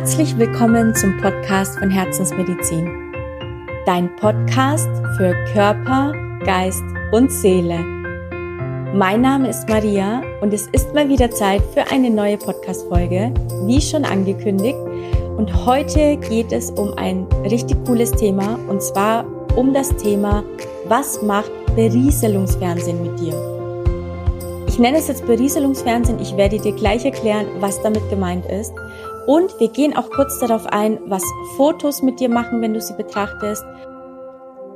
Herzlich willkommen zum Podcast von Herzensmedizin. Dein Podcast für Körper, Geist und Seele. Mein Name ist Maria und es ist mal wieder Zeit für eine neue Podcast-Folge, wie schon angekündigt. Und heute geht es um ein richtig cooles Thema und zwar um das Thema, was macht Berieselungsfernsehen mit dir? Ich nenne es jetzt Berieselungsfernsehen. Ich werde dir gleich erklären, was damit gemeint ist. Und wir gehen auch kurz darauf ein, was Fotos mit dir machen, wenn du sie betrachtest.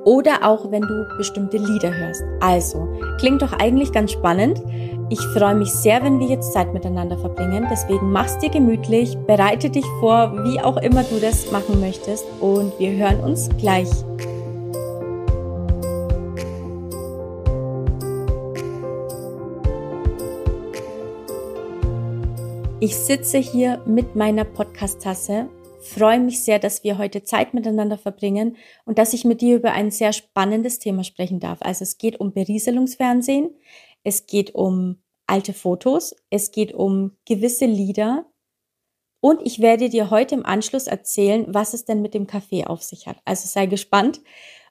Oder auch, wenn du bestimmte Lieder hörst. Also, klingt doch eigentlich ganz spannend. Ich freue mich sehr, wenn wir jetzt Zeit miteinander verbringen. Deswegen mach's dir gemütlich, bereite dich vor, wie auch immer du das machen möchtest. Und wir hören uns gleich. Ich sitze hier mit meiner Podcast-Tasse, freue mich sehr, dass wir heute Zeit miteinander verbringen und dass ich mit dir über ein sehr spannendes Thema sprechen darf. Also es geht um Berieselungsfernsehen, es geht um alte Fotos, es geht um gewisse Lieder und ich werde dir heute im Anschluss erzählen, was es denn mit dem Kaffee auf sich hat. Also sei gespannt.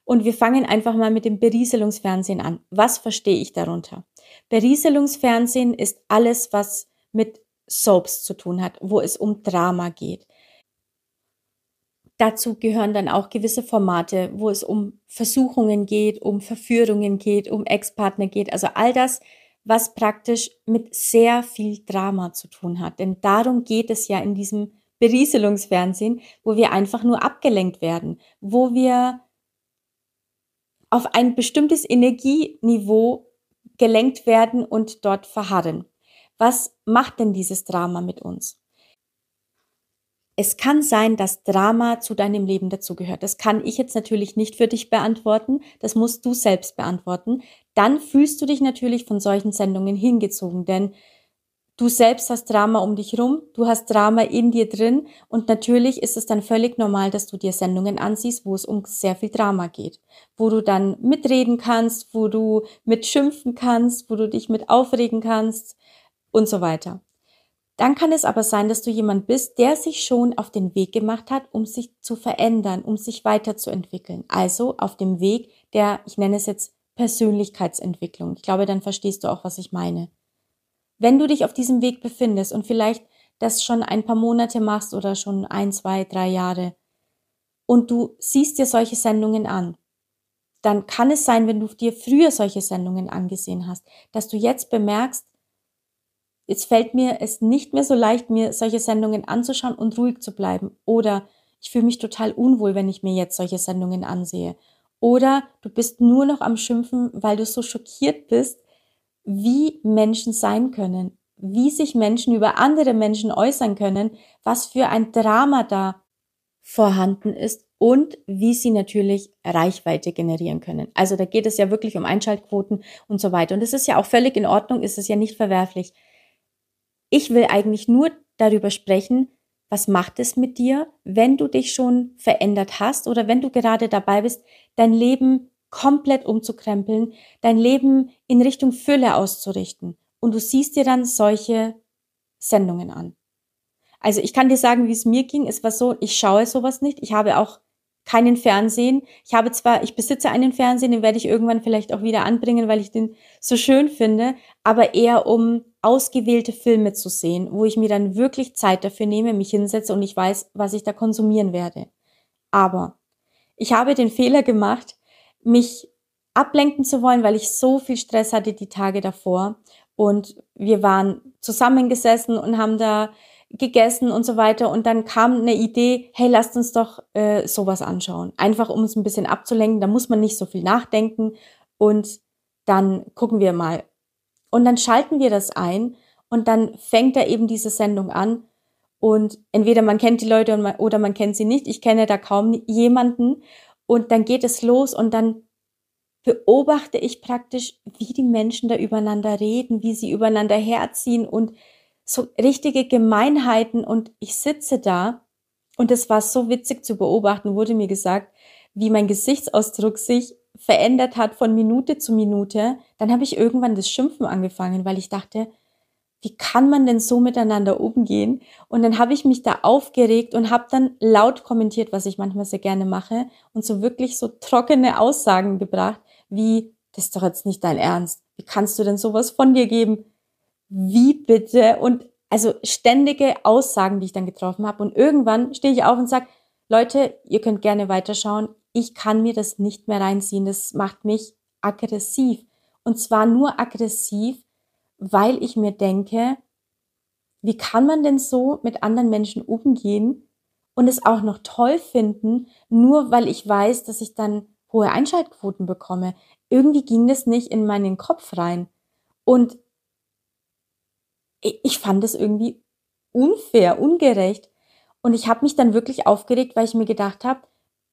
Und wir fangen einfach mal mit dem Berieselungsfernsehen an. Was verstehe ich darunter? Berieselungsfernsehen ist alles, was mit Soaps zu tun hat, wo es um Drama geht. Dazu gehören dann auch gewisse Formate, wo es um Versuchungen geht, um Verführungen geht, um Ex-Partner geht. Also all das, was praktisch mit sehr viel Drama zu tun hat. Denn darum geht es ja in diesem Berieselungsfernsehen, wo wir einfach nur abgelenkt werden, wo wir auf ein bestimmtes Energieniveau gelenkt werden und dort verharren. Was macht denn dieses Drama mit uns? Es kann sein, dass Drama zu deinem Leben dazugehört. Das kann ich jetzt natürlich nicht für dich beantworten. Das musst du selbst beantworten. Dann fühlst du dich natürlich von solchen Sendungen hingezogen, denn du selbst hast Drama um dich rum, du hast Drama in dir drin und natürlich ist es dann völlig normal, dass du dir Sendungen ansiehst, wo es um sehr viel Drama geht, wo du dann mitreden kannst, wo du mitschimpfen kannst, wo du dich mit aufregen kannst, und so weiter. Dann kann es aber sein, dass du jemand bist, der sich schon auf den Weg gemacht hat, um sich zu verändern, um sich weiterzuentwickeln. Also auf dem Weg der, ich nenne es jetzt Persönlichkeitsentwicklung. Ich glaube, dann verstehst du auch, was ich meine. Wenn du dich auf diesem Weg befindest und vielleicht das schon ein paar Monate machst oder schon ein, zwei, drei Jahre und du siehst dir solche Sendungen an, dann kann es sein, wenn du dir früher solche Sendungen angesehen hast, dass du jetzt bemerkst, Jetzt fällt mir es nicht mehr so leicht, mir solche Sendungen anzuschauen und ruhig zu bleiben. Oder ich fühle mich total unwohl, wenn ich mir jetzt solche Sendungen ansehe. Oder du bist nur noch am Schimpfen, weil du so schockiert bist, wie Menschen sein können, wie sich Menschen über andere Menschen äußern können, was für ein Drama da vorhanden ist und wie sie natürlich Reichweite generieren können. Also da geht es ja wirklich um Einschaltquoten und so weiter. Und es ist ja auch völlig in Ordnung, ist es ja nicht verwerflich. Ich will eigentlich nur darüber sprechen, was macht es mit dir, wenn du dich schon verändert hast oder wenn du gerade dabei bist, dein Leben komplett umzukrempeln, dein Leben in Richtung Fülle auszurichten. Und du siehst dir dann solche Sendungen an. Also ich kann dir sagen, wie es mir ging. Es war so, ich schaue sowas nicht. Ich habe auch keinen Fernsehen. Ich habe zwar, ich besitze einen Fernsehen, den werde ich irgendwann vielleicht auch wieder anbringen, weil ich den so schön finde, aber eher um ausgewählte Filme zu sehen, wo ich mir dann wirklich Zeit dafür nehme, mich hinsetze und ich weiß, was ich da konsumieren werde. Aber ich habe den Fehler gemacht, mich ablenken zu wollen, weil ich so viel Stress hatte die Tage davor und wir waren zusammengesessen und haben da gegessen und so weiter und dann kam eine Idee, hey, lasst uns doch äh, sowas anschauen. Einfach um es ein bisschen abzulenken, da muss man nicht so viel nachdenken und dann gucken wir mal, und dann schalten wir das ein und dann fängt er eben diese Sendung an. Und entweder man kennt die Leute oder man kennt sie nicht. Ich kenne da kaum jemanden. Und dann geht es los und dann beobachte ich praktisch, wie die Menschen da übereinander reden, wie sie übereinander herziehen und so richtige Gemeinheiten. Und ich sitze da und es war so witzig zu beobachten, wurde mir gesagt, wie mein Gesichtsausdruck sich verändert hat von Minute zu Minute, dann habe ich irgendwann das Schimpfen angefangen, weil ich dachte, wie kann man denn so miteinander umgehen? Und dann habe ich mich da aufgeregt und habe dann laut kommentiert, was ich manchmal sehr gerne mache und so wirklich so trockene Aussagen gebracht, wie, das ist doch jetzt nicht dein Ernst. Wie kannst du denn sowas von dir geben? Wie bitte? Und also ständige Aussagen, die ich dann getroffen habe. Und irgendwann stehe ich auf und sage, Leute, ihr könnt gerne weiterschauen. Ich kann mir das nicht mehr reinziehen. Das macht mich aggressiv. Und zwar nur aggressiv, weil ich mir denke, wie kann man denn so mit anderen Menschen umgehen und es auch noch toll finden, nur weil ich weiß, dass ich dann hohe Einschaltquoten bekomme. Irgendwie ging das nicht in meinen Kopf rein. Und ich fand es irgendwie unfair, ungerecht. Und ich habe mich dann wirklich aufgeregt, weil ich mir gedacht habe,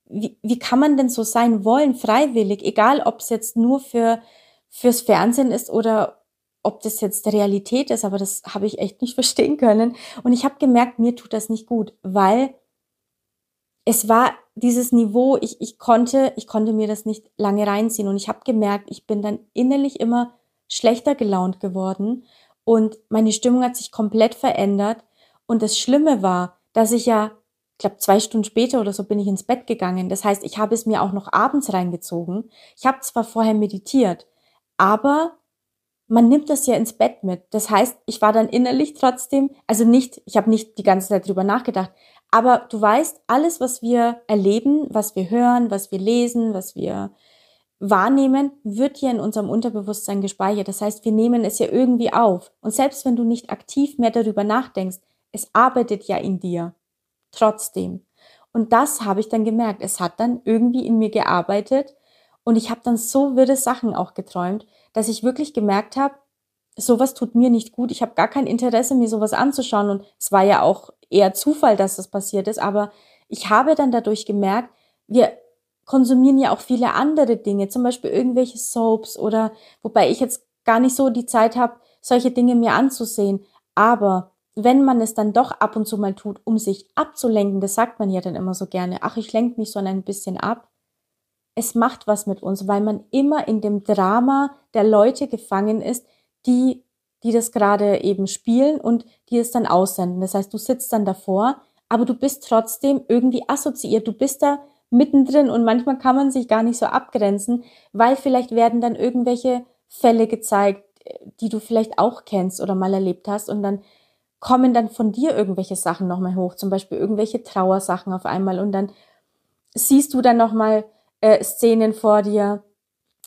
wie, wie kann man denn so sein wollen, freiwillig, egal ob es jetzt nur für fürs Fernsehen ist oder ob das jetzt Realität ist, aber das habe ich echt nicht verstehen können. Und ich habe gemerkt, mir tut das nicht gut, weil es war dieses Niveau, ich, ich konnte, ich konnte mir das nicht lange reinziehen. Und ich habe gemerkt, ich bin dann innerlich immer schlechter gelaunt geworden und meine Stimmung hat sich komplett verändert. Und das Schlimme war, dass ich ja, ich glaube, zwei Stunden später oder so bin ich ins Bett gegangen. Das heißt, ich habe es mir auch noch abends reingezogen. Ich habe zwar vorher meditiert, aber man nimmt das ja ins Bett mit. Das heißt, ich war dann innerlich trotzdem, also nicht, ich habe nicht die ganze Zeit drüber nachgedacht, aber du weißt, alles, was wir erleben, was wir hören, was wir lesen, was wir wahrnehmen, wird ja in unserem Unterbewusstsein gespeichert. Das heißt, wir nehmen es ja irgendwie auf. Und selbst wenn du nicht aktiv mehr darüber nachdenkst, es arbeitet ja in dir. Trotzdem. Und das habe ich dann gemerkt. Es hat dann irgendwie in mir gearbeitet. Und ich habe dann so wirre Sachen auch geträumt, dass ich wirklich gemerkt habe, sowas tut mir nicht gut. Ich habe gar kein Interesse, mir sowas anzuschauen. Und es war ja auch eher Zufall, dass das passiert ist. Aber ich habe dann dadurch gemerkt, wir konsumieren ja auch viele andere Dinge, zum Beispiel irgendwelche Soaps oder wobei ich jetzt gar nicht so die Zeit habe, solche Dinge mir anzusehen. Aber wenn man es dann doch ab und zu mal tut, um sich abzulenken, das sagt man ja dann immer so gerne, ach, ich lenke mich so ein bisschen ab, es macht was mit uns, weil man immer in dem Drama der Leute gefangen ist, die, die das gerade eben spielen und die es dann aussenden. Das heißt, du sitzt dann davor, aber du bist trotzdem irgendwie assoziiert. Du bist da mittendrin und manchmal kann man sich gar nicht so abgrenzen, weil vielleicht werden dann irgendwelche Fälle gezeigt, die du vielleicht auch kennst oder mal erlebt hast und dann kommen dann von dir irgendwelche Sachen nochmal hoch, zum Beispiel irgendwelche Trauersachen auf einmal und dann siehst du dann nochmal äh, Szenen vor dir.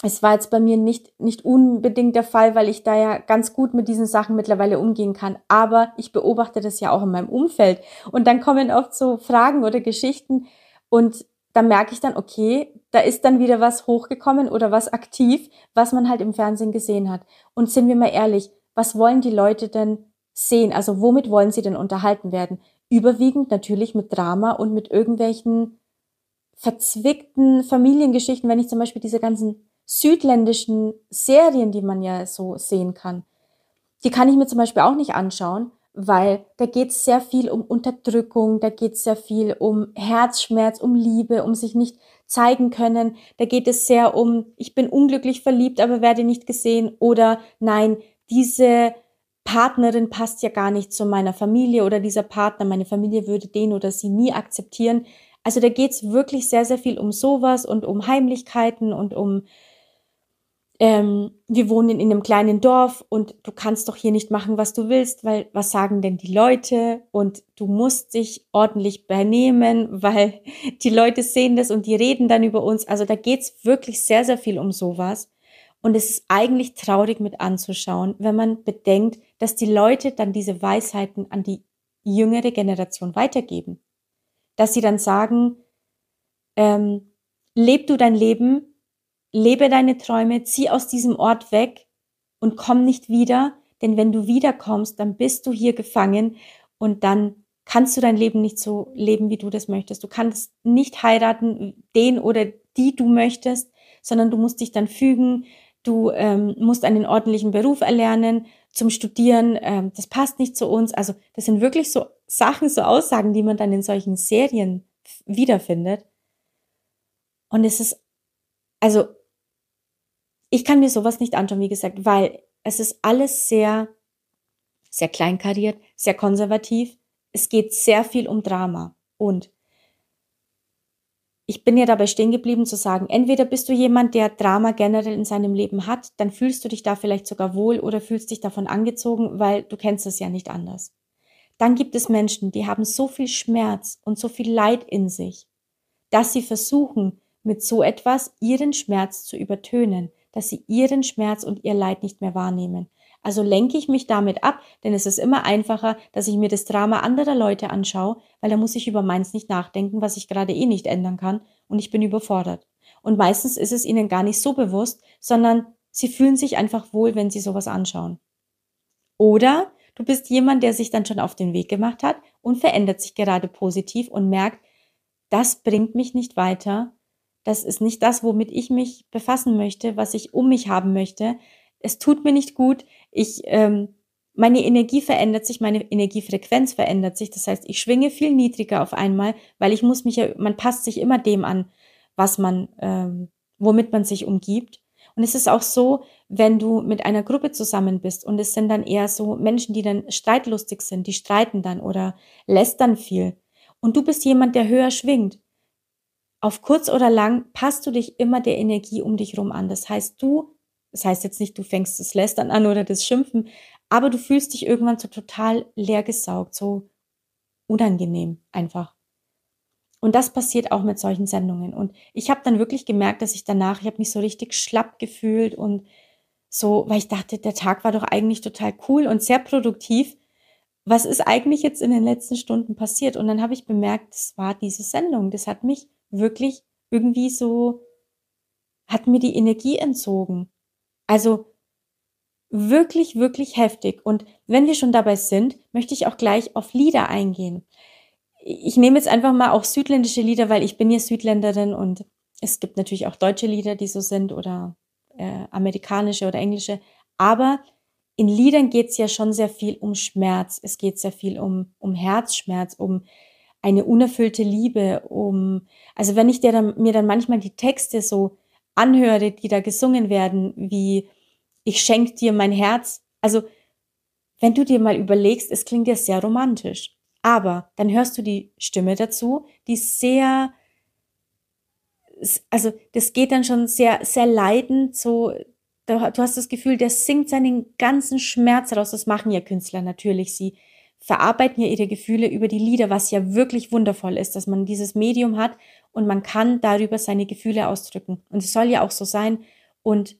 Es war jetzt bei mir nicht, nicht unbedingt der Fall, weil ich da ja ganz gut mit diesen Sachen mittlerweile umgehen kann. Aber ich beobachte das ja auch in meinem Umfeld. Und dann kommen oft so Fragen oder Geschichten und da merke ich dann, okay, da ist dann wieder was hochgekommen oder was aktiv, was man halt im Fernsehen gesehen hat. Und sind wir mal ehrlich, was wollen die Leute denn sehen? Also womit wollen sie denn unterhalten werden? Überwiegend natürlich mit Drama und mit irgendwelchen verzwickten Familiengeschichten, wenn ich zum Beispiel diese ganzen südländischen Serien, die man ja so sehen kann, die kann ich mir zum Beispiel auch nicht anschauen, weil da geht es sehr viel um Unterdrückung, da geht es sehr viel um Herzschmerz, um Liebe, um sich nicht zeigen können, da geht es sehr um, ich bin unglücklich verliebt, aber werde nicht gesehen oder nein, diese Partnerin passt ja gar nicht zu meiner Familie oder dieser Partner, meine Familie würde den oder sie nie akzeptieren. Also da geht's wirklich sehr, sehr viel um sowas und um Heimlichkeiten und um, ähm, wir wohnen in einem kleinen Dorf und du kannst doch hier nicht machen, was du willst, weil was sagen denn die Leute und du musst dich ordentlich benehmen, weil die Leute sehen das und die reden dann über uns. Also da geht's wirklich sehr, sehr viel um sowas. Und es ist eigentlich traurig mit anzuschauen, wenn man bedenkt, dass die Leute dann diese Weisheiten an die jüngere Generation weitergeben dass sie dann sagen, ähm, leb du dein Leben, lebe deine Träume, zieh aus diesem Ort weg und komm nicht wieder, denn wenn du wiederkommst, dann bist du hier gefangen und dann kannst du dein Leben nicht so leben, wie du das möchtest. Du kannst nicht heiraten, den oder die du möchtest, sondern du musst dich dann fügen, du ähm, musst einen ordentlichen Beruf erlernen, zum Studieren, ähm, das passt nicht zu uns. Also das sind wirklich so Sachen, so Aussagen, die man dann in solchen Serien wiederfindet. Und es ist, also ich kann mir sowas nicht anschauen, wie gesagt, weil es ist alles sehr sehr kleinkariert, sehr konservativ. Es geht sehr viel um Drama. Und ich bin ja dabei stehen geblieben zu sagen, entweder bist du jemand, der Drama generell in seinem Leben hat, dann fühlst du dich da vielleicht sogar wohl oder fühlst dich davon angezogen, weil du kennst es ja nicht anders. Dann gibt es Menschen, die haben so viel Schmerz und so viel Leid in sich, dass sie versuchen, mit so etwas ihren Schmerz zu übertönen, dass sie ihren Schmerz und ihr Leid nicht mehr wahrnehmen. Also lenke ich mich damit ab, denn es ist immer einfacher, dass ich mir das Drama anderer Leute anschaue, weil da muss ich über meins nicht nachdenken, was ich gerade eh nicht ändern kann und ich bin überfordert. Und meistens ist es ihnen gar nicht so bewusst, sondern sie fühlen sich einfach wohl, wenn sie sowas anschauen. Oder du bist jemand, der sich dann schon auf den Weg gemacht hat und verändert sich gerade positiv und merkt, das bringt mich nicht weiter, das ist nicht das, womit ich mich befassen möchte, was ich um mich haben möchte, es tut mir nicht gut, ich, ähm, meine Energie verändert sich, meine Energiefrequenz verändert sich. Das heißt, ich schwinge viel niedriger auf einmal, weil ich muss mich ja, man passt sich immer dem an, was man, ähm, womit man sich umgibt. Und es ist auch so, wenn du mit einer Gruppe zusammen bist und es sind dann eher so Menschen, die dann streitlustig sind, die streiten dann oder lästern viel. Und du bist jemand, der höher schwingt. Auf kurz oder lang passt du dich immer der Energie um dich rum an. Das heißt, du das heißt jetzt nicht, du fängst das Lästern an oder das Schimpfen, aber du fühlst dich irgendwann so total leergesaugt, so unangenehm einfach. Und das passiert auch mit solchen Sendungen. Und ich habe dann wirklich gemerkt, dass ich danach, ich habe mich so richtig schlapp gefühlt und so, weil ich dachte, der Tag war doch eigentlich total cool und sehr produktiv. Was ist eigentlich jetzt in den letzten Stunden passiert? Und dann habe ich bemerkt, das war diese Sendung. Das hat mich wirklich irgendwie so, hat mir die Energie entzogen. Also wirklich, wirklich heftig. Und wenn wir schon dabei sind, möchte ich auch gleich auf Lieder eingehen. Ich nehme jetzt einfach mal auch südländische Lieder, weil ich bin ja Südländerin und es gibt natürlich auch deutsche Lieder, die so sind oder äh, amerikanische oder englische. Aber in Liedern geht es ja schon sehr viel um Schmerz. Es geht sehr viel um, um Herzschmerz, um eine unerfüllte Liebe, um, also wenn ich dir dann, mir dann manchmal die Texte so anhöre, die da gesungen werden, wie ich schenke dir mein Herz. Also, wenn du dir mal überlegst, es klingt ja sehr romantisch. Aber dann hörst du die Stimme dazu, die sehr, also das geht dann schon sehr, sehr leidend, so, du hast das Gefühl, der singt seinen ganzen Schmerz raus. Das machen ja Künstler natürlich. Sie verarbeiten ja ihre Gefühle über die Lieder, was ja wirklich wundervoll ist, dass man dieses Medium hat und man kann darüber seine Gefühle ausdrücken. Und es soll ja auch so sein. Und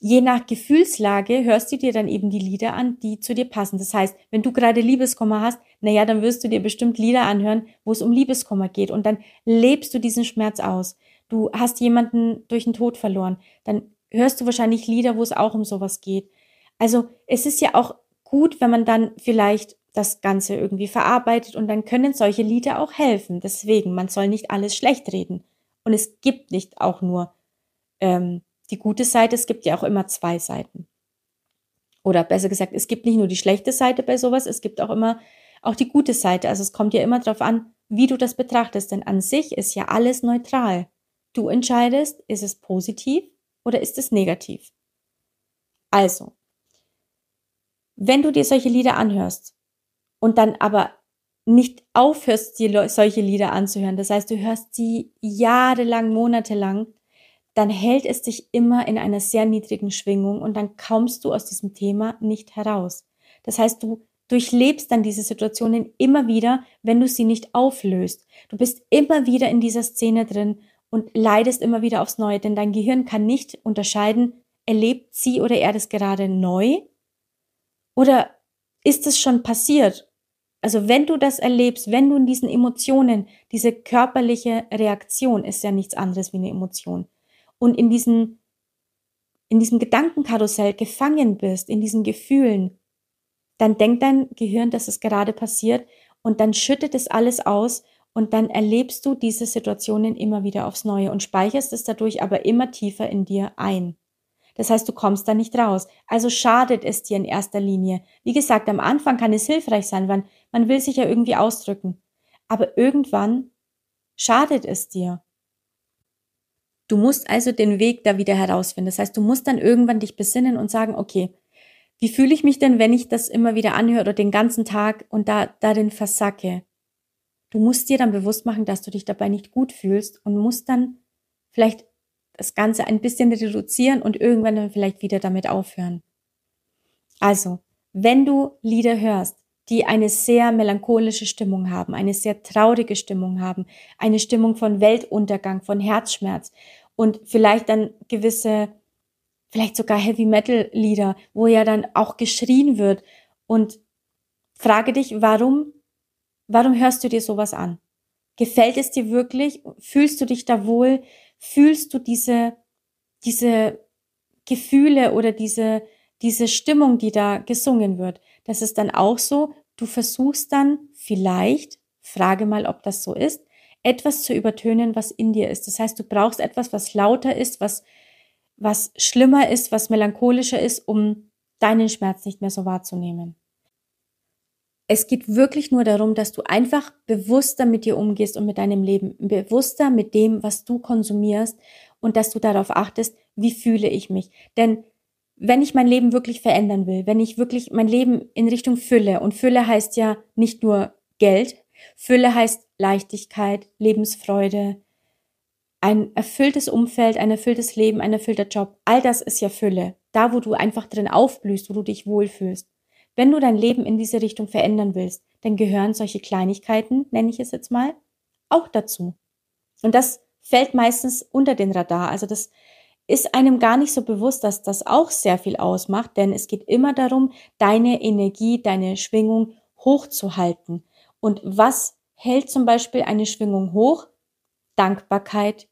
je nach Gefühlslage hörst du dir dann eben die Lieder an, die zu dir passen. Das heißt, wenn du gerade Liebeskummer hast, naja, dann wirst du dir bestimmt Lieder anhören, wo es um Liebeskummer geht. Und dann lebst du diesen Schmerz aus. Du hast jemanden durch den Tod verloren. Dann hörst du wahrscheinlich Lieder, wo es auch um sowas geht. Also es ist ja auch gut, wenn man dann vielleicht das Ganze irgendwie verarbeitet und dann können solche Lieder auch helfen. Deswegen, man soll nicht alles schlecht reden. Und es gibt nicht auch nur ähm, die gute Seite, es gibt ja auch immer zwei Seiten. Oder besser gesagt, es gibt nicht nur die schlechte Seite bei sowas, es gibt auch immer auch die gute Seite. Also es kommt ja immer darauf an, wie du das betrachtest, denn an sich ist ja alles neutral. Du entscheidest, ist es positiv oder ist es negativ. Also, wenn du dir solche Lieder anhörst, und dann aber nicht aufhörst, dir solche Lieder anzuhören, das heißt, du hörst sie jahrelang, monatelang, dann hält es dich immer in einer sehr niedrigen Schwingung und dann kommst du aus diesem Thema nicht heraus. Das heißt, du durchlebst dann diese Situationen immer wieder, wenn du sie nicht auflöst. Du bist immer wieder in dieser Szene drin und leidest immer wieder aufs Neue, denn dein Gehirn kann nicht unterscheiden, erlebt sie oder er das gerade neu oder ist es schon passiert also wenn du das erlebst, wenn du in diesen Emotionen, diese körperliche Reaktion ist ja nichts anderes wie eine Emotion. Und in diesen, in diesem Gedankenkarussell gefangen bist, in diesen Gefühlen, dann denkt dein Gehirn, dass es gerade passiert und dann schüttet es alles aus und dann erlebst du diese Situationen immer wieder aufs Neue und speicherst es dadurch aber immer tiefer in dir ein. Das heißt, du kommst da nicht raus. Also schadet es dir in erster Linie. Wie gesagt, am Anfang kann es hilfreich sein, weil man will sich ja irgendwie ausdrücken. Aber irgendwann schadet es dir. Du musst also den Weg da wieder herausfinden. Das heißt, du musst dann irgendwann dich besinnen und sagen, okay, Wie fühle ich mich denn, wenn ich das immer wieder anhöre oder den ganzen Tag und da darin versacke? Du musst dir dann bewusst machen, dass du dich dabei nicht gut fühlst und musst dann vielleicht das Ganze ein bisschen reduzieren und irgendwann dann vielleicht wieder damit aufhören. Also, wenn du Lieder hörst, die eine sehr melancholische Stimmung haben, eine sehr traurige Stimmung haben, eine Stimmung von Weltuntergang, von Herzschmerz und vielleicht dann gewisse, vielleicht sogar Heavy Metal Lieder, wo ja dann auch geschrien wird und frage dich, warum, warum hörst du dir sowas an? Gefällt es dir wirklich? Fühlst du dich da wohl? Fühlst du diese, diese Gefühle oder diese, diese Stimmung, die da gesungen wird? Das ist dann auch so, du versuchst dann vielleicht, frage mal, ob das so ist, etwas zu übertönen, was in dir ist. Das heißt, du brauchst etwas, was lauter ist, was, was schlimmer ist, was melancholischer ist, um deinen Schmerz nicht mehr so wahrzunehmen. Es geht wirklich nur darum, dass du einfach bewusster mit dir umgehst und mit deinem Leben, bewusster mit dem, was du konsumierst und dass du darauf achtest, wie fühle ich mich. Denn wenn ich mein Leben wirklich verändern will, wenn ich wirklich mein Leben in Richtung Fülle, und Fülle heißt ja nicht nur Geld, Fülle heißt Leichtigkeit, Lebensfreude, ein erfülltes Umfeld, ein erfülltes Leben, ein erfüllter Job, all das ist ja Fülle. Da, wo du einfach drin aufblühst, wo du dich wohlfühlst. Wenn du dein Leben in diese Richtung verändern willst, dann gehören solche Kleinigkeiten, nenne ich es jetzt mal, auch dazu. Und das fällt meistens unter den Radar. Also das ist einem gar nicht so bewusst, dass das auch sehr viel ausmacht, denn es geht immer darum, deine Energie, deine Schwingung hochzuhalten. Und was hält zum Beispiel eine Schwingung hoch? Dankbarkeit,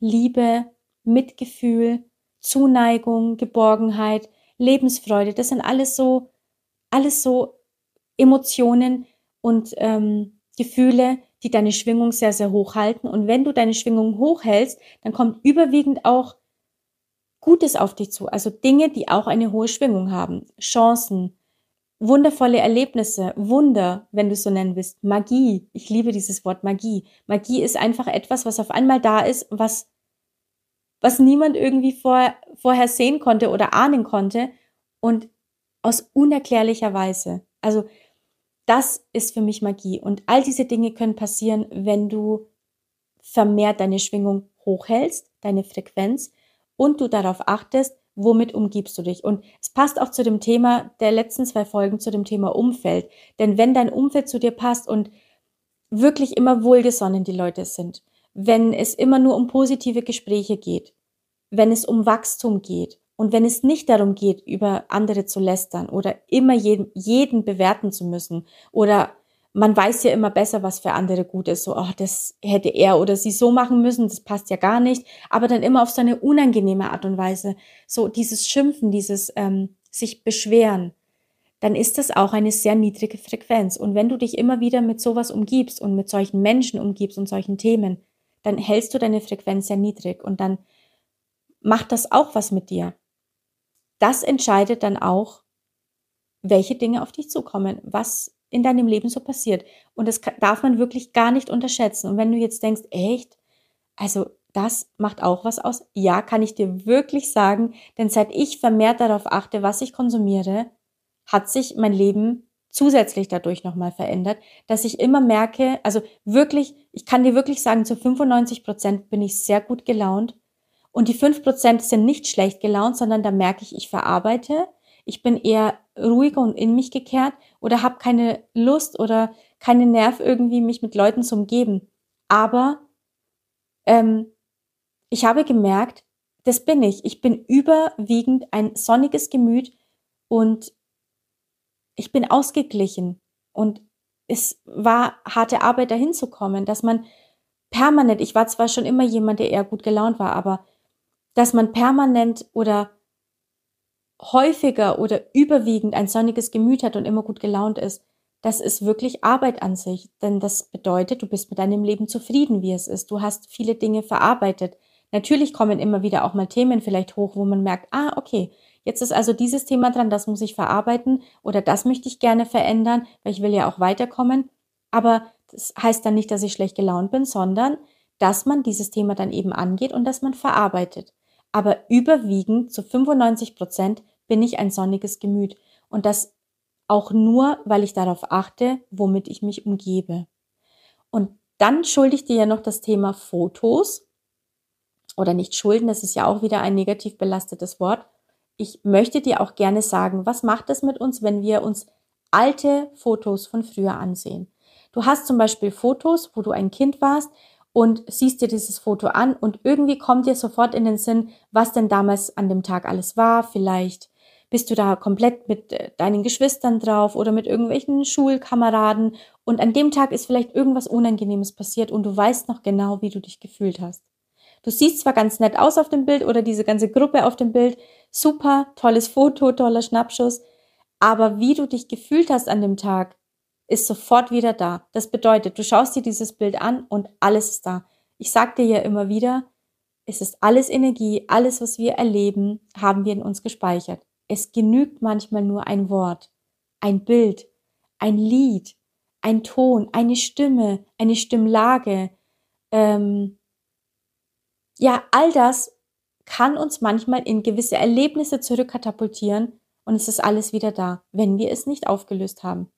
Liebe, Mitgefühl, Zuneigung, Geborgenheit, Lebensfreude. Das sind alles so, alles so Emotionen und ähm, Gefühle, die deine Schwingung sehr, sehr hoch halten. Und wenn du deine Schwingung hochhältst, dann kommt überwiegend auch Gutes auf dich zu, also Dinge, die auch eine hohe Schwingung haben, Chancen, wundervolle Erlebnisse, Wunder, wenn du es so nennen willst, Magie. Ich liebe dieses Wort Magie. Magie ist einfach etwas, was auf einmal da ist, was, was niemand irgendwie vor, vorher sehen konnte oder ahnen konnte und aus unerklärlicher Weise. Also, das ist für mich Magie. Und all diese Dinge können passieren, wenn du vermehrt deine Schwingung hochhältst, deine Frequenz und du darauf achtest, womit umgibst du dich. Und es passt auch zu dem Thema der letzten zwei Folgen, zu dem Thema Umfeld. Denn wenn dein Umfeld zu dir passt und wirklich immer wohlgesonnen die Leute sind, wenn es immer nur um positive Gespräche geht, wenn es um Wachstum geht und wenn es nicht darum geht, über andere zu lästern oder immer jeden, jeden bewerten zu müssen oder man weiß ja immer besser, was für andere gut ist. So, oh, das hätte er oder sie so machen müssen, das passt ja gar nicht. Aber dann immer auf so eine unangenehme Art und Weise. So dieses Schimpfen, dieses ähm, sich beschweren, dann ist das auch eine sehr niedrige Frequenz. Und wenn du dich immer wieder mit sowas umgibst und mit solchen Menschen umgibst und solchen Themen, dann hältst du deine Frequenz sehr niedrig und dann macht das auch was mit dir. Das entscheidet dann auch, welche Dinge auf dich zukommen, was in deinem Leben so passiert. Und das darf man wirklich gar nicht unterschätzen. Und wenn du jetzt denkst, echt, also das macht auch was aus. Ja, kann ich dir wirklich sagen, denn seit ich vermehrt darauf achte, was ich konsumiere, hat sich mein Leben zusätzlich dadurch nochmal verändert, dass ich immer merke, also wirklich, ich kann dir wirklich sagen, zu 95 Prozent bin ich sehr gut gelaunt und die 5 Prozent sind nicht schlecht gelaunt, sondern da merke ich, ich verarbeite, ich bin eher ruhiger und in mich gekehrt oder habe keine Lust oder keine Nerv irgendwie, mich mit Leuten zu umgeben. Aber ähm, ich habe gemerkt, das bin ich. Ich bin überwiegend ein sonniges Gemüt und ich bin ausgeglichen. Und es war harte Arbeit, dahin zu kommen, dass man permanent, ich war zwar schon immer jemand, der eher gut gelaunt war, aber dass man permanent oder häufiger oder überwiegend ein sonniges Gemüt hat und immer gut gelaunt ist, das ist wirklich Arbeit an sich. Denn das bedeutet, du bist mit deinem Leben zufrieden, wie es ist. Du hast viele Dinge verarbeitet. Natürlich kommen immer wieder auch mal Themen vielleicht hoch, wo man merkt, ah, okay, jetzt ist also dieses Thema dran, das muss ich verarbeiten oder das möchte ich gerne verändern, weil ich will ja auch weiterkommen. Aber das heißt dann nicht, dass ich schlecht gelaunt bin, sondern dass man dieses Thema dann eben angeht und dass man verarbeitet aber überwiegend zu 95 Prozent bin ich ein sonniges Gemüt. Und das auch nur, weil ich darauf achte, womit ich mich umgebe. Und dann schulde ich dir ja noch das Thema Fotos. Oder nicht schulden, das ist ja auch wieder ein negativ belastetes Wort. Ich möchte dir auch gerne sagen, was macht es mit uns, wenn wir uns alte Fotos von früher ansehen? Du hast zum Beispiel Fotos, wo du ein Kind warst und siehst dir dieses Foto an und irgendwie kommt dir sofort in den Sinn, was denn damals an dem Tag alles war. Vielleicht bist du da komplett mit äh, deinen Geschwistern drauf oder mit irgendwelchen Schulkameraden und an dem Tag ist vielleicht irgendwas Unangenehmes passiert und du weißt noch genau, wie du dich gefühlt hast. Du siehst zwar ganz nett aus auf dem Bild oder diese ganze Gruppe auf dem Bild, super, tolles Foto, toller Schnappschuss, aber wie du dich gefühlt hast an dem Tag, ist sofort wieder da. Das bedeutet, du schaust dir dieses Bild an und alles ist da. Ich sag dir ja immer wieder, es ist alles Energie, alles, was wir erleben, haben wir in uns gespeichert. Es genügt manchmal nur ein Wort, ein Bild, ein Lied, ein Ton, eine Stimme, eine Stimmlage. Ähm, ja, all das kann uns manchmal in gewisse Erlebnisse zurückkatapultieren und es ist alles wieder da, wenn wir es nicht aufgelöst haben.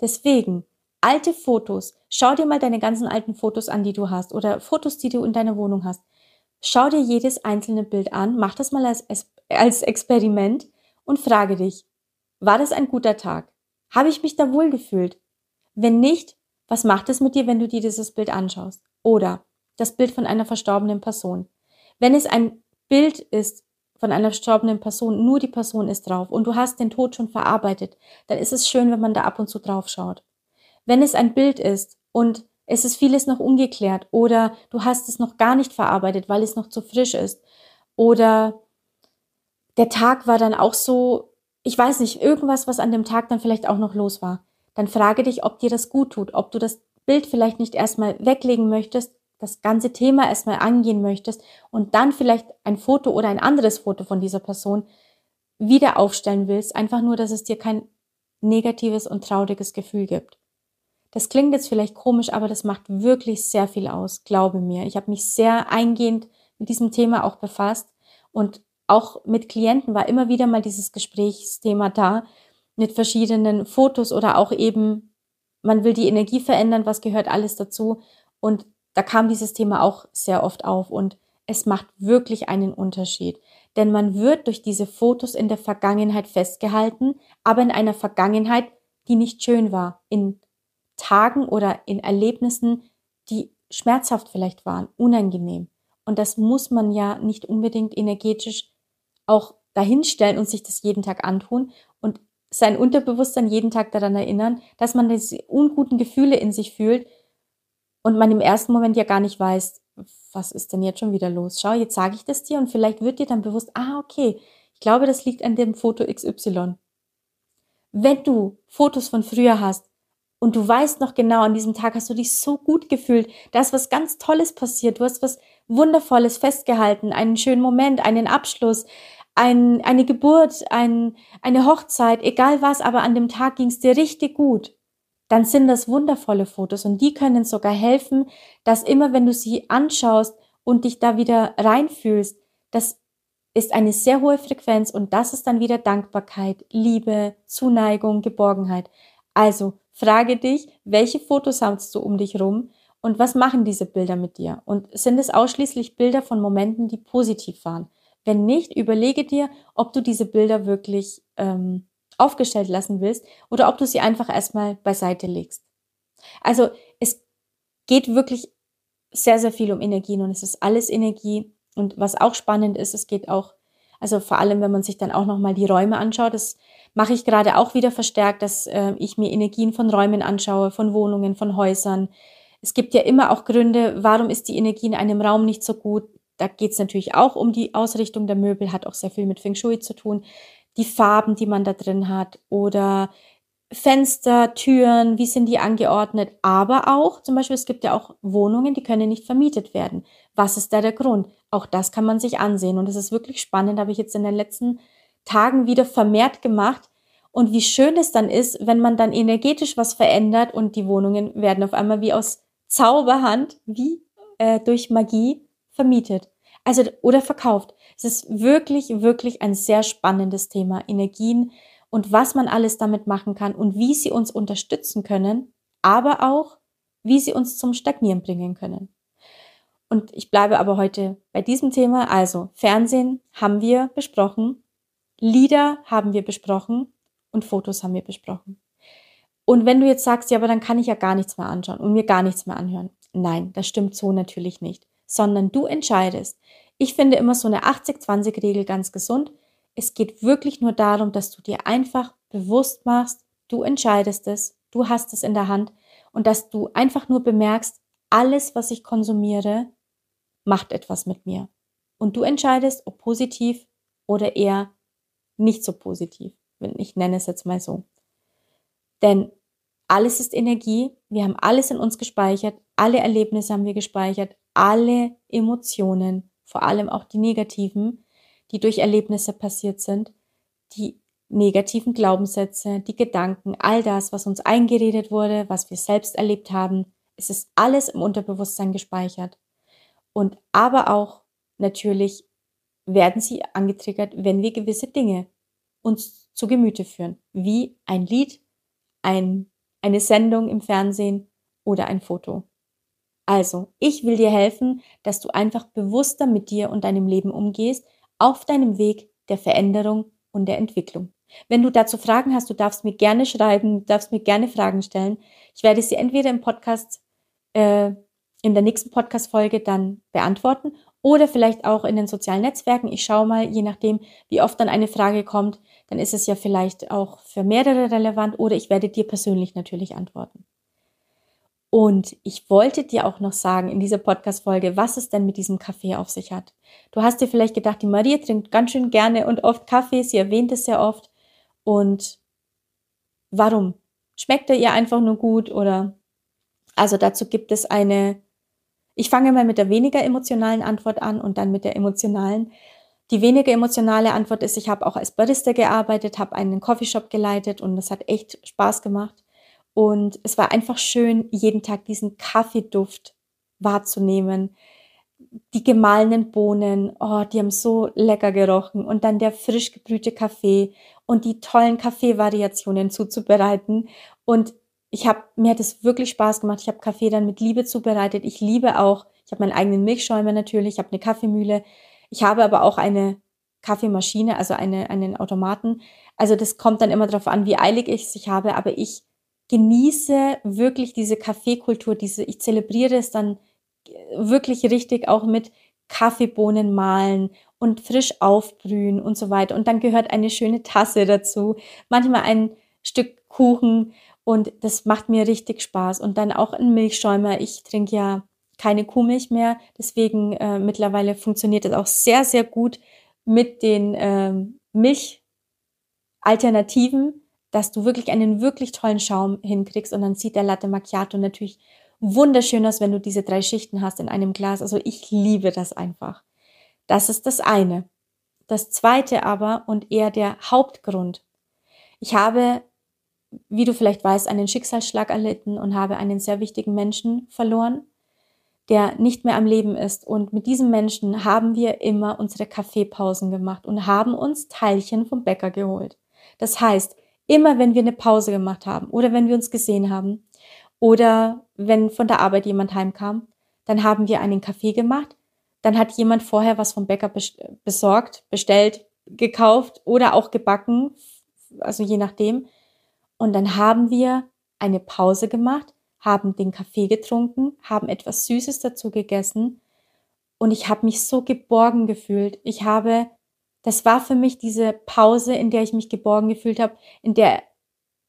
Deswegen, alte Fotos, schau dir mal deine ganzen alten Fotos an, die du hast oder Fotos, die du in deiner Wohnung hast. Schau dir jedes einzelne Bild an, mach das mal als, als Experiment und frage dich, war das ein guter Tag? Habe ich mich da wohl gefühlt? Wenn nicht, was macht es mit dir, wenn du dir dieses Bild anschaust? Oder das Bild von einer verstorbenen Person. Wenn es ein Bild ist, von einer verstorbenen Person, nur die Person ist drauf und du hast den Tod schon verarbeitet, dann ist es schön, wenn man da ab und zu drauf schaut. Wenn es ein Bild ist und es ist vieles noch ungeklärt oder du hast es noch gar nicht verarbeitet, weil es noch zu frisch ist oder der Tag war dann auch so, ich weiß nicht, irgendwas, was an dem Tag dann vielleicht auch noch los war, dann frage dich, ob dir das gut tut, ob du das Bild vielleicht nicht erstmal weglegen möchtest das ganze Thema erstmal angehen möchtest und dann vielleicht ein Foto oder ein anderes Foto von dieser Person wieder aufstellen willst, einfach nur, dass es dir kein negatives und trauriges Gefühl gibt. Das klingt jetzt vielleicht komisch, aber das macht wirklich sehr viel aus, glaube mir. Ich habe mich sehr eingehend mit diesem Thema auch befasst und auch mit Klienten war immer wieder mal dieses Gesprächsthema da mit verschiedenen Fotos oder auch eben, man will die Energie verändern, was gehört alles dazu und da kam dieses Thema auch sehr oft auf und es macht wirklich einen Unterschied. Denn man wird durch diese Fotos in der Vergangenheit festgehalten, aber in einer Vergangenheit, die nicht schön war, in Tagen oder in Erlebnissen, die schmerzhaft vielleicht waren, unangenehm. Und das muss man ja nicht unbedingt energetisch auch dahinstellen und sich das jeden Tag antun und sein Unterbewusstsein jeden Tag daran erinnern, dass man diese unguten Gefühle in sich fühlt, und man im ersten Moment ja gar nicht weiß, was ist denn jetzt schon wieder los? Schau, jetzt sage ich das dir und vielleicht wird dir dann bewusst, ah, okay, ich glaube, das liegt an dem Foto XY. Wenn du Fotos von früher hast und du weißt noch genau, an diesem Tag hast du dich so gut gefühlt, da ist was ganz Tolles passiert, du hast was Wundervolles festgehalten, einen schönen Moment, einen Abschluss, ein, eine Geburt, ein, eine Hochzeit, egal was, aber an dem Tag ging es dir richtig gut dann sind das wundervolle Fotos und die können sogar helfen, dass immer wenn du sie anschaust und dich da wieder reinfühlst, das ist eine sehr hohe Frequenz und das ist dann wieder Dankbarkeit, Liebe, Zuneigung, Geborgenheit. Also frage dich, welche Fotos hast du um dich rum und was machen diese Bilder mit dir? Und sind es ausschließlich Bilder von Momenten, die positiv waren? Wenn nicht, überlege dir, ob du diese Bilder wirklich ähm, aufgestellt lassen willst oder ob du sie einfach erstmal beiseite legst. Also es geht wirklich sehr, sehr viel um Energien und es ist alles Energie. Und was auch spannend ist, es geht auch, also vor allem, wenn man sich dann auch nochmal die Räume anschaut, das mache ich gerade auch wieder verstärkt, dass äh, ich mir Energien von Räumen anschaue, von Wohnungen, von Häusern. Es gibt ja immer auch Gründe, warum ist die Energie in einem Raum nicht so gut. Da geht es natürlich auch um die Ausrichtung der Möbel, hat auch sehr viel mit Feng Shui zu tun die Farben, die man da drin hat oder Fenster, Türen, wie sind die angeordnet, aber auch zum Beispiel, es gibt ja auch Wohnungen, die können nicht vermietet werden. Was ist da der Grund? Auch das kann man sich ansehen und es ist wirklich spannend, habe ich jetzt in den letzten Tagen wieder vermehrt gemacht und wie schön es dann ist, wenn man dann energetisch was verändert und die Wohnungen werden auf einmal wie aus Zauberhand, wie äh, durch Magie vermietet. Also oder verkauft. Es ist wirklich, wirklich ein sehr spannendes Thema, Energien und was man alles damit machen kann und wie sie uns unterstützen können, aber auch, wie sie uns zum Stagnieren bringen können. Und ich bleibe aber heute bei diesem Thema. Also Fernsehen haben wir besprochen, Lieder haben wir besprochen und Fotos haben wir besprochen. Und wenn du jetzt sagst, ja, aber dann kann ich ja gar nichts mehr anschauen und mir gar nichts mehr anhören. Nein, das stimmt so natürlich nicht, sondern du entscheidest. Ich finde immer so eine 80-20-Regel ganz gesund. Es geht wirklich nur darum, dass du dir einfach bewusst machst, du entscheidest es, du hast es in der Hand und dass du einfach nur bemerkst, alles, was ich konsumiere, macht etwas mit mir. Und du entscheidest, ob positiv oder eher nicht so positiv. Ich nenne es jetzt mal so. Denn alles ist Energie. Wir haben alles in uns gespeichert. Alle Erlebnisse haben wir gespeichert. Alle Emotionen, vor allem auch die negativen, die durch Erlebnisse passiert sind, die negativen Glaubenssätze, die Gedanken, all das, was uns eingeredet wurde, was wir selbst erlebt haben, es ist alles im Unterbewusstsein gespeichert. Und aber auch natürlich werden sie angetriggert, wenn wir gewisse Dinge uns zu Gemüte führen, wie ein Lied, ein, eine Sendung im Fernsehen oder ein Foto. Also, ich will dir helfen, dass du einfach bewusster mit dir und deinem Leben umgehst, auf deinem Weg der Veränderung und der Entwicklung. Wenn du dazu Fragen hast, du darfst mir gerne schreiben, du darfst mir gerne Fragen stellen. Ich werde sie entweder im Podcast, äh, in der nächsten Podcast-Folge dann beantworten oder vielleicht auch in den sozialen Netzwerken. Ich schaue mal, je nachdem, wie oft dann eine Frage kommt, dann ist es ja vielleicht auch für mehrere relevant oder ich werde dir persönlich natürlich antworten. Und ich wollte dir auch noch sagen in dieser Podcast-Folge, was es denn mit diesem Kaffee auf sich hat. Du hast dir vielleicht gedacht, die Maria trinkt ganz schön gerne und oft Kaffee, sie erwähnt es sehr oft. Und warum? Schmeckt er ihr einfach nur gut oder? Also dazu gibt es eine ich fange mal mit der weniger emotionalen Antwort an und dann mit der emotionalen. Die weniger emotionale Antwort ist, ich habe auch als Barista gearbeitet, habe einen Coffeeshop geleitet und das hat echt Spaß gemacht. Und es war einfach schön, jeden Tag diesen Kaffeeduft wahrzunehmen. Die gemahlenen Bohnen, oh, die haben so lecker gerochen. Und dann der frisch gebrühte Kaffee und die tollen Kaffeevariationen zuzubereiten. Und ich habe mir hat es wirklich Spaß gemacht. Ich habe Kaffee dann mit Liebe zubereitet. Ich liebe auch, ich habe meinen eigenen Milchschäumer natürlich, ich habe eine Kaffeemühle. Ich habe aber auch eine Kaffeemaschine, also eine, einen Automaten. Also das kommt dann immer darauf an, wie eilig ich es habe, aber ich genieße wirklich diese Kaffeekultur, diese, ich zelebriere es dann wirklich richtig auch mit Kaffeebohnen mahlen und frisch aufbrühen und so weiter. Und dann gehört eine schöne Tasse dazu, manchmal ein Stück Kuchen und das macht mir richtig Spaß. Und dann auch ein Milchschäumer. Ich trinke ja keine Kuhmilch mehr. Deswegen äh, mittlerweile funktioniert das auch sehr, sehr gut mit den ähm, Milchalternativen, dass du wirklich einen wirklich tollen Schaum hinkriegst. Und dann sieht der Latte Macchiato natürlich wunderschön aus, wenn du diese drei Schichten hast in einem Glas. Also ich liebe das einfach. Das ist das eine. Das zweite aber und eher der Hauptgrund. Ich habe wie du vielleicht weißt, einen Schicksalsschlag erlitten und habe einen sehr wichtigen Menschen verloren, der nicht mehr am Leben ist. Und mit diesem Menschen haben wir immer unsere Kaffeepausen gemacht und haben uns Teilchen vom Bäcker geholt. Das heißt, immer wenn wir eine Pause gemacht haben oder wenn wir uns gesehen haben oder wenn von der Arbeit jemand heimkam, dann haben wir einen Kaffee gemacht. Dann hat jemand vorher was vom Bäcker besorgt, bestellt, gekauft oder auch gebacken, also je nachdem. Und dann haben wir eine Pause gemacht, haben den Kaffee getrunken, haben etwas Süßes dazu gegessen und ich habe mich so geborgen gefühlt. Ich habe, das war für mich diese Pause, in der ich mich geborgen gefühlt habe, in der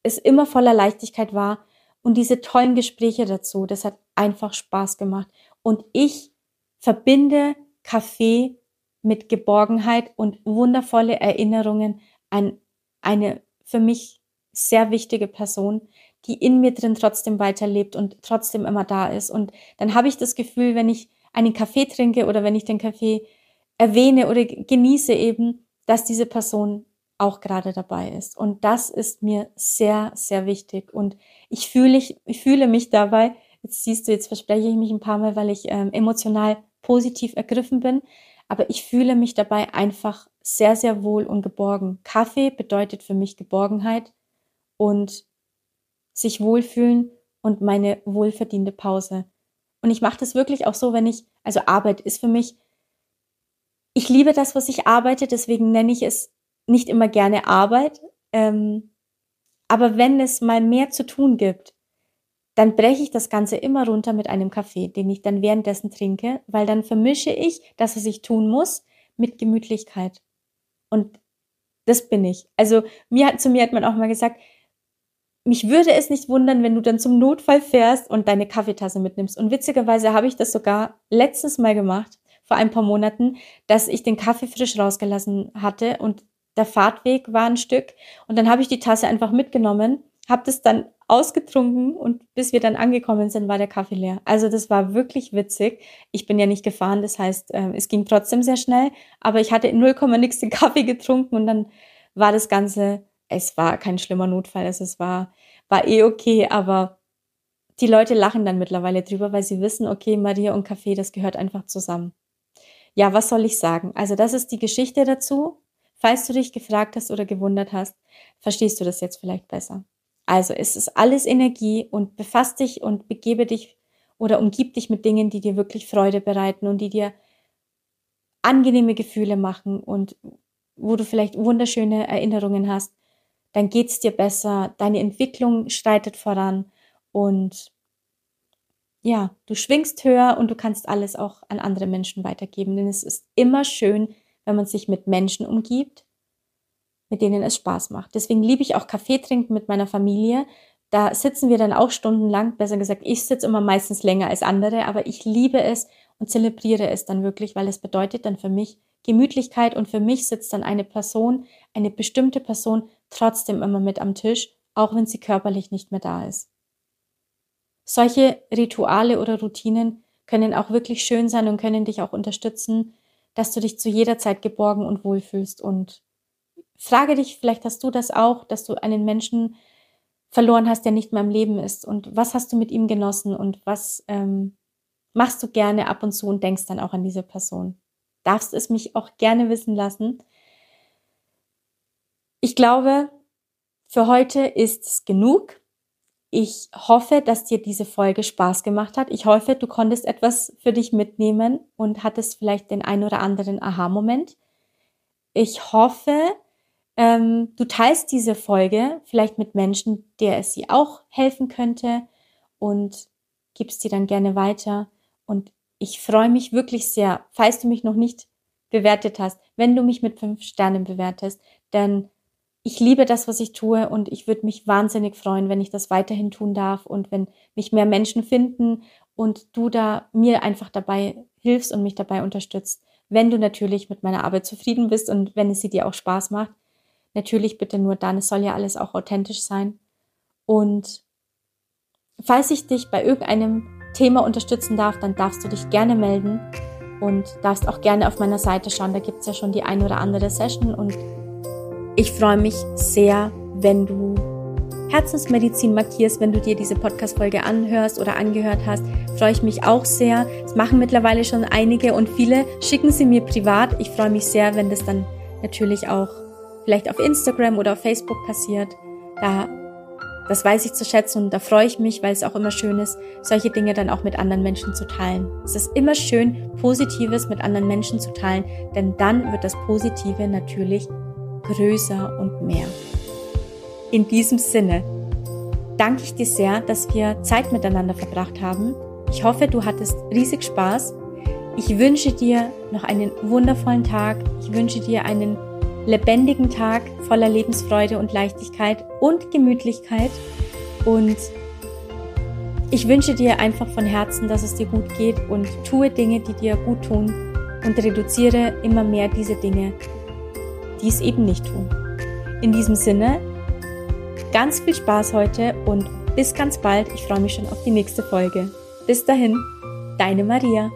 es immer voller Leichtigkeit war und diese tollen Gespräche dazu. Das hat einfach Spaß gemacht. Und ich verbinde Kaffee mit Geborgenheit und wundervolle Erinnerungen an eine für mich sehr wichtige Person, die in mir drin trotzdem weiterlebt und trotzdem immer da ist. Und dann habe ich das Gefühl, wenn ich einen Kaffee trinke oder wenn ich den Kaffee erwähne oder genieße eben, dass diese Person auch gerade dabei ist. Und das ist mir sehr, sehr wichtig. Und ich fühle, ich, ich fühle mich dabei, jetzt siehst du, jetzt verspreche ich mich ein paar Mal, weil ich ähm, emotional positiv ergriffen bin, aber ich fühle mich dabei einfach sehr, sehr wohl und geborgen. Kaffee bedeutet für mich Geborgenheit und sich wohlfühlen und meine wohlverdiente Pause. Und ich mache das wirklich auch so, wenn ich, also Arbeit ist für mich, ich liebe das, was ich arbeite, deswegen nenne ich es nicht immer gerne Arbeit. Ähm, aber wenn es mal mehr zu tun gibt, dann breche ich das Ganze immer runter mit einem Kaffee, den ich dann währenddessen trinke, weil dann vermische ich das, was ich tun muss, mit Gemütlichkeit. Und das bin ich. Also mir zu mir hat man auch mal gesagt, mich würde es nicht wundern, wenn du dann zum Notfall fährst und deine Kaffeetasse mitnimmst. Und witzigerweise habe ich das sogar letztes Mal gemacht, vor ein paar Monaten, dass ich den Kaffee frisch rausgelassen hatte und der Fahrtweg war ein Stück. Und dann habe ich die Tasse einfach mitgenommen, habe das dann ausgetrunken und bis wir dann angekommen sind, war der Kaffee leer. Also das war wirklich witzig. Ich bin ja nicht gefahren, das heißt, äh, es ging trotzdem sehr schnell, aber ich hatte in 0, nix den Kaffee getrunken und dann war das Ganze, es war kein schlimmer Notfall, also es war, war eh okay, aber die Leute lachen dann mittlerweile drüber, weil sie wissen, okay, Maria und Kaffee, das gehört einfach zusammen. Ja, was soll ich sagen? Also das ist die Geschichte dazu. Falls du dich gefragt hast oder gewundert hast, verstehst du das jetzt vielleicht besser. Also es ist alles Energie und befass dich und begebe dich oder umgib dich mit Dingen, die dir wirklich Freude bereiten und die dir angenehme Gefühle machen und wo du vielleicht wunderschöne Erinnerungen hast, dann geht's dir besser, deine Entwicklung schreitet voran und ja, du schwingst höher und du kannst alles auch an andere Menschen weitergeben, denn es ist immer schön, wenn man sich mit Menschen umgibt, mit denen es Spaß macht. Deswegen liebe ich auch Kaffee trinken mit meiner Familie. Da sitzen wir dann auch stundenlang, besser gesagt, ich sitze immer meistens länger als andere, aber ich liebe es und zelebriere es dann wirklich, weil es bedeutet dann für mich Gemütlichkeit und für mich sitzt dann eine Person, eine bestimmte Person trotzdem immer mit am Tisch, auch wenn sie körperlich nicht mehr da ist. Solche Rituale oder Routinen können auch wirklich schön sein und können dich auch unterstützen, dass du dich zu jeder Zeit geborgen und wohlfühlst. Und frage dich, vielleicht hast du das auch, dass du einen Menschen verloren hast, der nicht mehr im Leben ist. Und was hast du mit ihm genossen und was ähm, machst du gerne ab und zu und denkst dann auch an diese Person? Darfst es mich auch gerne wissen lassen. Ich glaube, für heute ist es genug. Ich hoffe, dass dir diese Folge Spaß gemacht hat. Ich hoffe, du konntest etwas für dich mitnehmen und hattest vielleicht den ein oder anderen Aha-Moment. Ich hoffe, ähm, du teilst diese Folge vielleicht mit Menschen, der es sie auch helfen könnte und gibst sie dann gerne weiter. Und ich freue mich wirklich sehr, falls du mich noch nicht bewertet hast, wenn du mich mit fünf Sternen bewertest, denn ich liebe das, was ich tue und ich würde mich wahnsinnig freuen, wenn ich das weiterhin tun darf und wenn mich mehr Menschen finden und du da mir einfach dabei hilfst und mich dabei unterstützt. Wenn du natürlich mit meiner Arbeit zufrieden bist und wenn es sie dir auch Spaß macht, natürlich bitte nur dann, es soll ja alles auch authentisch sein. Und falls ich dich bei irgendeinem Thema unterstützen darf, dann darfst du dich gerne melden und darfst auch gerne auf meiner Seite schauen. Da gibt es ja schon die ein oder andere Session und ich freue mich sehr, wenn du Herzensmedizin markierst, wenn du dir diese Podcast-Folge anhörst oder angehört hast, freue ich mich auch sehr. Es machen mittlerweile schon einige und viele schicken sie mir privat. Ich freue mich sehr, wenn das dann natürlich auch vielleicht auf Instagram oder auf Facebook passiert. Da, das weiß ich zu schätzen und da freue ich mich, weil es auch immer schön ist, solche Dinge dann auch mit anderen Menschen zu teilen. Es ist immer schön, Positives mit anderen Menschen zu teilen, denn dann wird das Positive natürlich größer und mehr. In diesem Sinne danke ich dir sehr, dass wir Zeit miteinander verbracht haben. Ich hoffe, du hattest riesig Spaß. Ich wünsche dir noch einen wundervollen Tag. Ich wünsche dir einen lebendigen Tag voller Lebensfreude und Leichtigkeit und Gemütlichkeit. Und ich wünsche dir einfach von Herzen, dass es dir gut geht und tue Dinge, die dir gut tun und reduziere immer mehr diese Dinge, die es eben nicht tun. In diesem Sinne, ganz viel Spaß heute und bis ganz bald. Ich freue mich schon auf die nächste Folge. Bis dahin, deine Maria.